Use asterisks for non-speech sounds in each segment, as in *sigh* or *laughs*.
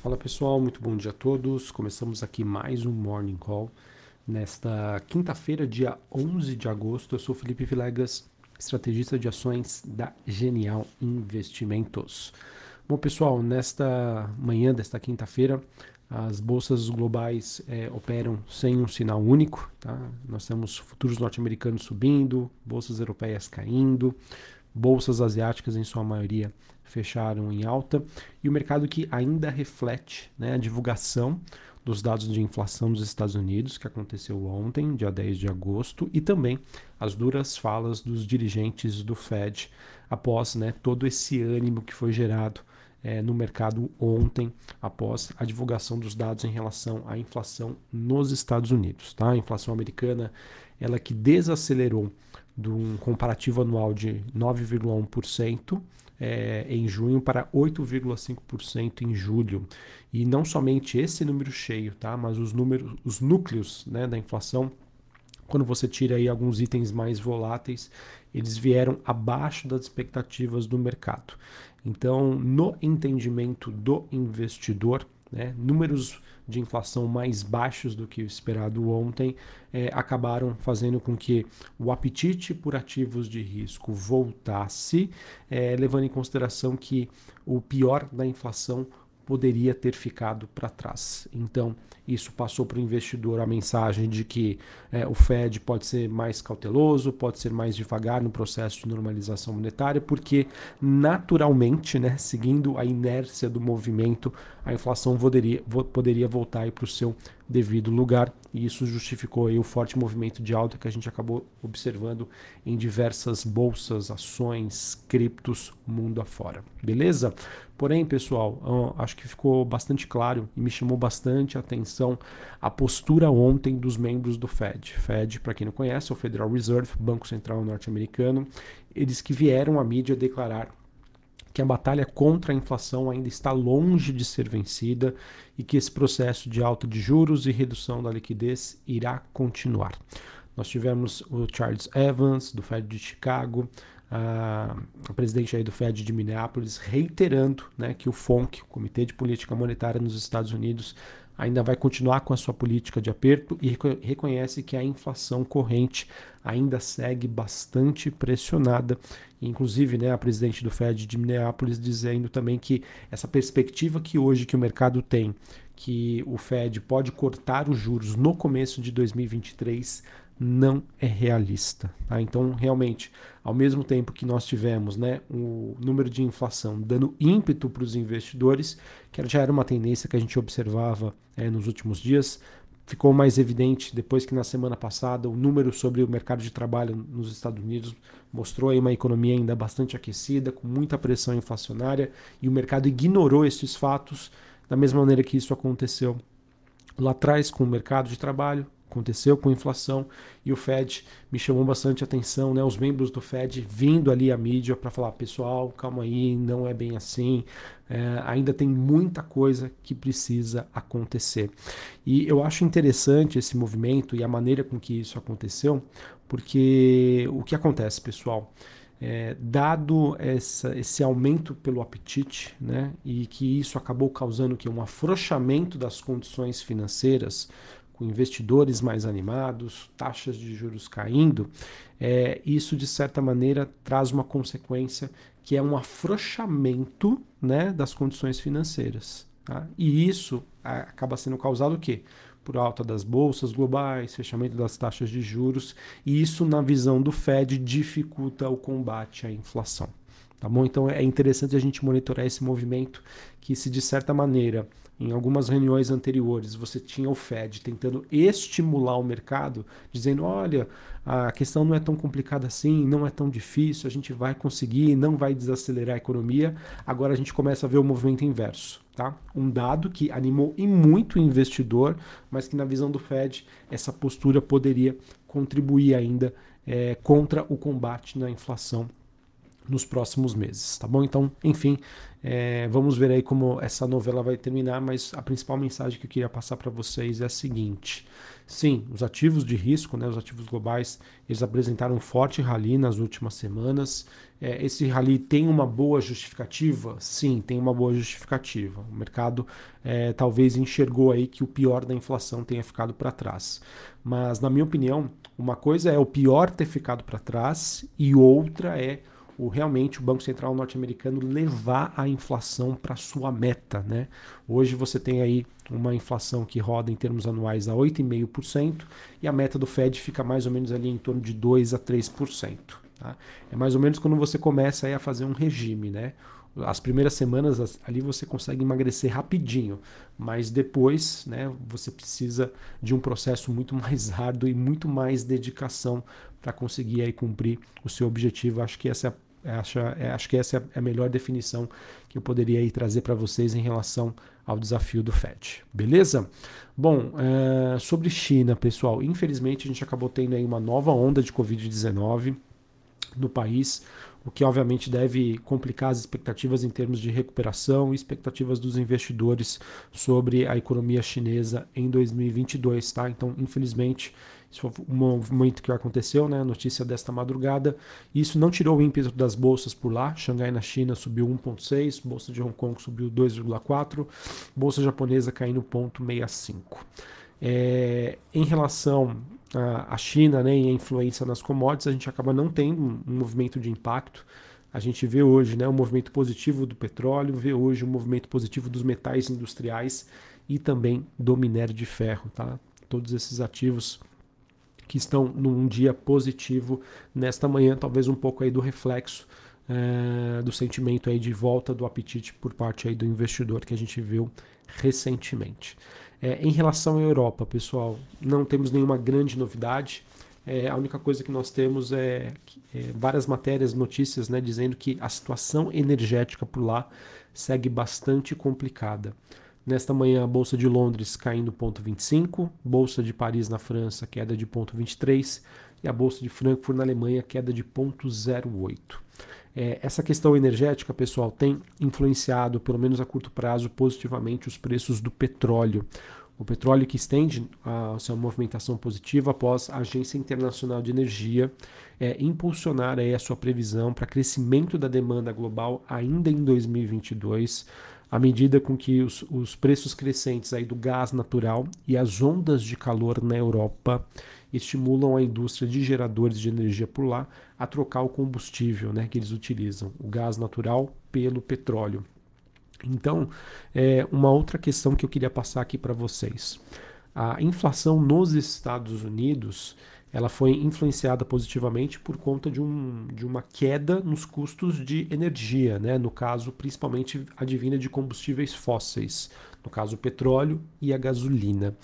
Fala pessoal, muito bom dia a todos. Começamos aqui mais um Morning Call. Nesta quinta-feira, dia 11 de agosto, eu sou Felipe Vilegas, estrategista de ações da Genial Investimentos. Bom pessoal, nesta manhã desta quinta-feira, as bolsas globais é, operam sem um sinal único. Tá? Nós temos futuros norte-americanos subindo, bolsas europeias caindo, bolsas asiáticas, em sua maioria, fecharam em alta, e o mercado que ainda reflete né, a divulgação dos dados de inflação dos Estados Unidos, que aconteceu ontem, dia 10 de agosto, e também as duras falas dos dirigentes do Fed após né, todo esse ânimo que foi gerado é, no mercado ontem, após a divulgação dos dados em relação à inflação nos Estados Unidos. Tá? A inflação americana ela que desacelerou de um comparativo anual de 9,1% é, em junho para 8,5% em julho. E não somente esse número cheio, tá? mas os números, os núcleos né, da inflação, quando você tira aí alguns itens mais voláteis, eles vieram abaixo das expectativas do mercado. Então, no entendimento do investidor, né, números de inflação mais baixos do que o esperado ontem é, acabaram fazendo com que o apetite por ativos de risco voltasse, é, levando em consideração que o pior da inflação poderia ter ficado para trás. Então, isso passou para o investidor a mensagem de que é, o Fed pode ser mais cauteloso, pode ser mais devagar no processo de normalização monetária, porque naturalmente, né, seguindo a inércia do movimento, a inflação poderia, poderia voltar para o seu devido lugar, e isso justificou o forte movimento de alta que a gente acabou observando em diversas bolsas, ações, criptos, mundo afora. Beleza? Porém, pessoal, acho que ficou bastante claro e me chamou bastante a atenção a postura ontem dos membros do Fed. Fed, para quem não conhece, é o Federal Reserve, Banco Central norte-americano. Eles que vieram à mídia declarar que a batalha contra a inflação ainda está longe de ser vencida e que esse processo de alta de juros e redução da liquidez irá continuar. Nós tivemos o Charles Evans, do Fed de Chicago, a, presidente aí do Fed de Minneapolis, reiterando né, que o FONC, o Comitê de Política Monetária nos Estados Unidos, ainda vai continuar com a sua política de aperto e reconhece que a inflação corrente ainda segue bastante pressionada. Inclusive, né, a presidente do Fed de Minneapolis dizendo também que essa perspectiva que hoje que o mercado tem, que o Fed pode cortar os juros no começo de 2023, não é realista. Tá? Então, realmente, ao mesmo tempo que nós tivemos né, o número de inflação dando ímpeto para os investidores, que já era uma tendência que a gente observava é, nos últimos dias, ficou mais evidente depois que na semana passada o número sobre o mercado de trabalho nos Estados Unidos mostrou aí uma economia ainda bastante aquecida, com muita pressão inflacionária, e o mercado ignorou esses fatos da mesma maneira que isso aconteceu lá atrás com o mercado de trabalho, aconteceu com a inflação e o Fed me chamou bastante atenção, né? Os membros do Fed vindo ali à mídia para falar, pessoal, calma aí, não é bem assim, é, ainda tem muita coisa que precisa acontecer. E eu acho interessante esse movimento e a maneira com que isso aconteceu, porque o que acontece, pessoal? É, dado essa, esse aumento pelo apetite, né, e que isso acabou causando que um afrouxamento das condições financeiras com investidores mais animados, taxas de juros caindo, é, isso de certa maneira traz uma consequência que é um afrouxamento né, das condições financeiras. Tá? E isso acaba sendo causado o quê? Por alta das bolsas globais, fechamento das taxas de juros, e isso, na visão do Fed, dificulta o combate à inflação. Tá bom? Então é interessante a gente monitorar esse movimento que, se de certa maneira em algumas reuniões anteriores, você tinha o Fed tentando estimular o mercado, dizendo: olha, a questão não é tão complicada assim, não é tão difícil, a gente vai conseguir, não vai desacelerar a economia. Agora a gente começa a ver o movimento inverso. Tá? Um dado que animou e muito o investidor, mas que, na visão do Fed, essa postura poderia contribuir ainda é, contra o combate na inflação nos próximos meses, tá bom? Então, enfim, é, vamos ver aí como essa novela vai terminar, mas a principal mensagem que eu queria passar para vocês é a seguinte: Sim, os ativos de risco, né, os ativos globais, eles apresentaram um forte rally nas últimas semanas. É, esse rally tem uma boa justificativa? Sim, tem uma boa justificativa. O mercado é, talvez enxergou aí que o pior da inflação tenha ficado para trás. Mas, na minha opinião, uma coisa é o pior ter ficado para trás e outra é o, realmente o Banco Central norte-americano levar a inflação para sua meta. Né? Hoje você tem aí uma inflação que roda em termos anuais a 8,5% e a meta do Fed fica mais ou menos ali em torno de 2 a 3%. Tá? É mais ou menos quando você começa a fazer um regime. Né? As primeiras semanas ali você consegue emagrecer rapidinho, mas depois né, você precisa de um processo muito mais *laughs* árduo e muito mais dedicação para conseguir aí cumprir o seu objetivo. Acho que essa é a Acho, é, acho que essa é a melhor definição que eu poderia aí trazer para vocês em relação ao desafio do FED. Beleza? Bom, é, sobre China, pessoal, infelizmente a gente acabou tendo aí uma nova onda de Covid-19 no país, o que obviamente deve complicar as expectativas em termos de recuperação e expectativas dos investidores sobre a economia chinesa em 2022, tá? Então, infelizmente, isso foi um movimento que aconteceu, né? Notícia desta madrugada. Isso não tirou o ímpeto das bolsas por lá. Xangai na China subiu 1,6, bolsa de Hong Kong subiu 2,4, bolsa japonesa caindo 0,65. É, em relação à China né, e a influência nas commodities, a gente acaba não tendo um movimento de impacto. A gente vê hoje né, um movimento positivo do petróleo, vê hoje um movimento positivo dos metais industriais e também do minério de ferro. Tá? Todos esses ativos que estão num dia positivo nesta manhã, talvez um pouco aí do reflexo é, do sentimento aí de volta do apetite por parte aí do investidor que a gente viu recentemente. É, em relação à Europa, pessoal, não temos nenhuma grande novidade. É, a única coisa que nós temos é, é, várias matérias, notícias, né, dizendo que a situação energética por lá segue bastante complicada. Nesta manhã, a Bolsa de Londres caindo 0,25, Bolsa de Paris na França queda de 0,23 e a Bolsa de Frankfurt na Alemanha queda de 0,08. É, essa questão energética, pessoal, tem influenciado, pelo menos a curto prazo, positivamente os preços do petróleo. O petróleo que estende a sua movimentação positiva após a Agência Internacional de Energia é, impulsionar aí a sua previsão para crescimento da demanda global ainda em 2022 à medida com que os, os preços crescentes aí do gás natural e as ondas de calor na Europa estimulam a indústria de geradores de energia por lá a trocar o combustível né, que eles utilizam, o gás natural pelo petróleo. Então, é uma outra questão que eu queria passar aqui para vocês. A inflação nos Estados Unidos ela foi influenciada positivamente por conta de, um, de uma queda nos custos de energia, né? no caso, principalmente advinda de combustíveis fósseis, no caso, o petróleo e a gasolina.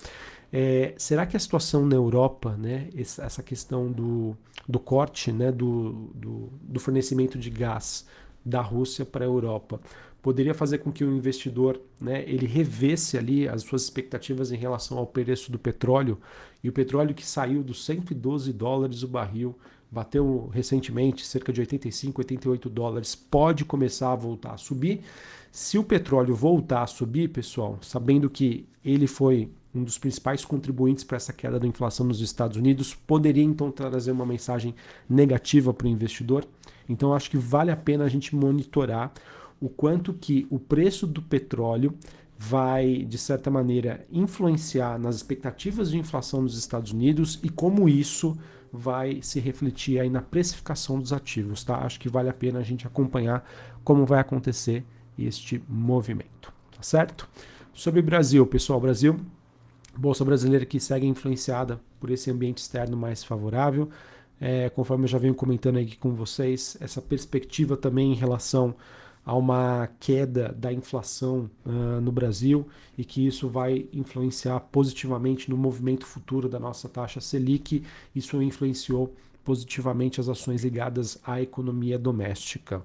É, será que a situação na Europa, né, essa questão do, do corte né, do, do, do fornecimento de gás da Rússia para a Europa, poderia fazer com que o investidor né, ele revesse ali as suas expectativas em relação ao preço do petróleo e o petróleo que saiu dos 112 dólares o barril bateu recentemente cerca de 85, 88 dólares pode começar a voltar a subir. Se o petróleo voltar a subir, pessoal, sabendo que ele foi um dos principais contribuintes para essa queda da inflação nos Estados Unidos, poderia então trazer uma mensagem negativa para o investidor. Então acho que vale a pena a gente monitorar o quanto que o preço do petróleo vai, de certa maneira, influenciar nas expectativas de inflação nos Estados Unidos e como isso vai se refletir aí na precificação dos ativos, tá? Acho que vale a pena a gente acompanhar como vai acontecer este movimento, tá certo? Sobre Brasil, pessoal, Brasil, bolsa brasileira que segue influenciada por esse ambiente externo mais favorável, é, conforme eu já venho comentando aqui com vocês, essa perspectiva também em relação a uma queda da inflação uh, no Brasil e que isso vai influenciar positivamente no movimento futuro da nossa taxa Selic. Isso influenciou positivamente as ações ligadas à economia doméstica.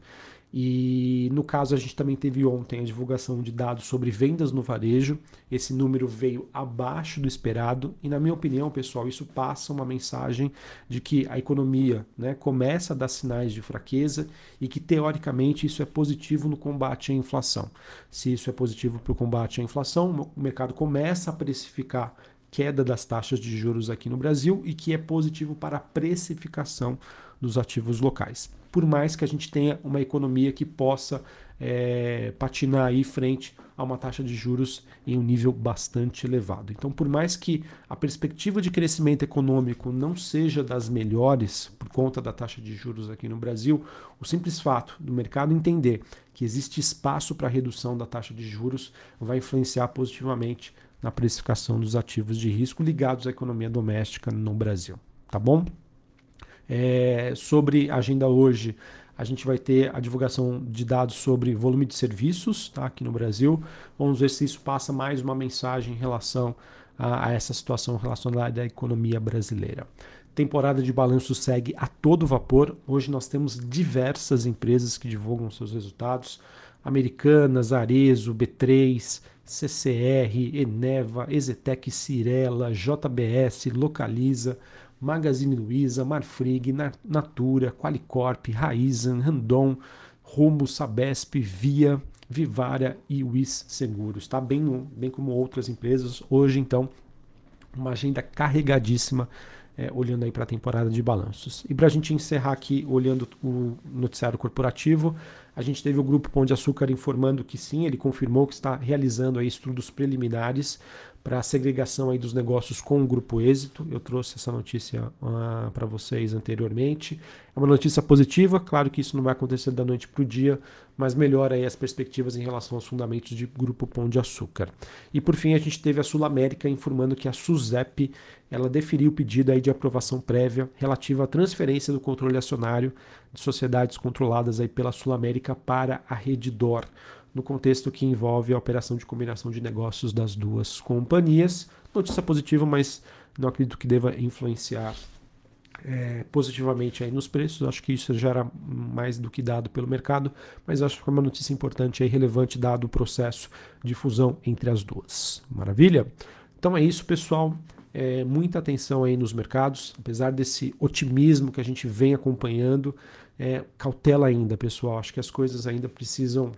E no caso, a gente também teve ontem a divulgação de dados sobre vendas no varejo. Esse número veio abaixo do esperado, e na minha opinião, pessoal, isso passa uma mensagem de que a economia né, começa a dar sinais de fraqueza e que, teoricamente, isso é positivo no combate à inflação. Se isso é positivo para o combate à inflação, o mercado começa a precificar queda das taxas de juros aqui no Brasil e que é positivo para a precificação dos ativos locais. Por mais que a gente tenha uma economia que possa é, patinar aí frente a uma taxa de juros em um nível bastante elevado. Então, por mais que a perspectiva de crescimento econômico não seja das melhores por conta da taxa de juros aqui no Brasil, o simples fato do mercado entender que existe espaço para redução da taxa de juros vai influenciar positivamente na precificação dos ativos de risco ligados à economia doméstica no Brasil. Tá bom? É, sobre agenda hoje, a gente vai ter a divulgação de dados sobre volume de serviços tá, aqui no Brasil. Vamos ver se isso passa mais uma mensagem em relação a, a essa situação relacionada à economia brasileira. Temporada de balanço segue a todo vapor. Hoje nós temos diversas empresas que divulgam seus resultados. Americanas, Arezo, B3, CCR, Eneva, Ezetec, Cirela, JBS, Localiza, Magazine Luiza, Marfrig, Natura, Qualicorp, Raizen, Randon, Rumo, Sabesp, Via, Vivara e Wis Seguros, tá? Bem, bem como outras empresas. Hoje, então, uma agenda carregadíssima é, olhando aí para a temporada de balanços. E para a gente encerrar aqui, olhando o noticiário corporativo, a gente teve o Grupo Pão de Açúcar informando que sim, ele confirmou que está realizando estudos preliminares para a segregação aí dos negócios com o Grupo Êxito. Eu trouxe essa notícia uh, para vocês anteriormente. É uma notícia positiva, claro que isso não vai acontecer da noite para o dia, mas melhora aí as perspectivas em relação aos fundamentos de Grupo Pão de Açúcar. E por fim, a gente teve a Sul América informando que a SUSEP ela deferiu o pedido aí de aprovação prévia relativa à transferência do controle acionário de sociedades controladas aí pela Sul América para a Redditor no contexto que envolve a operação de combinação de negócios das duas companhias. Notícia positiva, mas não acredito que deva influenciar é, positivamente aí nos preços. Acho que isso já era mais do que dado pelo mercado, mas acho que é uma notícia importante e relevante dado o processo de fusão entre as duas. Maravilha? Então é isso, pessoal. É, muita atenção aí nos mercados, apesar desse otimismo que a gente vem acompanhando, é, cautela ainda, pessoal. Acho que as coisas ainda precisam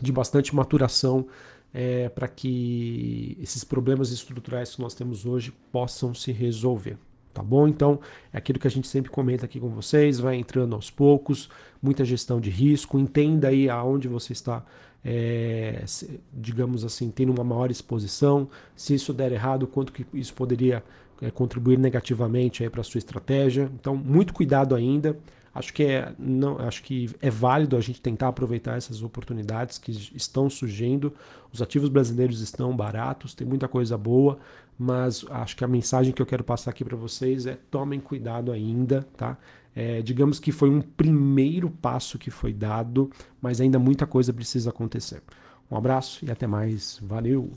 de bastante maturação é, para que esses problemas estruturais que nós temos hoje possam se resolver. Tá bom? Então, é aquilo que a gente sempre comenta aqui com vocês, vai entrando aos poucos, muita gestão de risco, entenda aí aonde você está, é, digamos assim, tendo uma maior exposição, se isso der errado, quanto que isso poderia é, contribuir negativamente para a sua estratégia. Então, muito cuidado ainda. Acho que é, não, acho que é válido a gente tentar aproveitar essas oportunidades que estão surgindo. Os ativos brasileiros estão baratos, tem muita coisa boa, mas acho que a mensagem que eu quero passar aqui para vocês é tomem cuidado ainda, tá? É, digamos que foi um primeiro passo que foi dado, mas ainda muita coisa precisa acontecer. Um abraço e até mais. Valeu!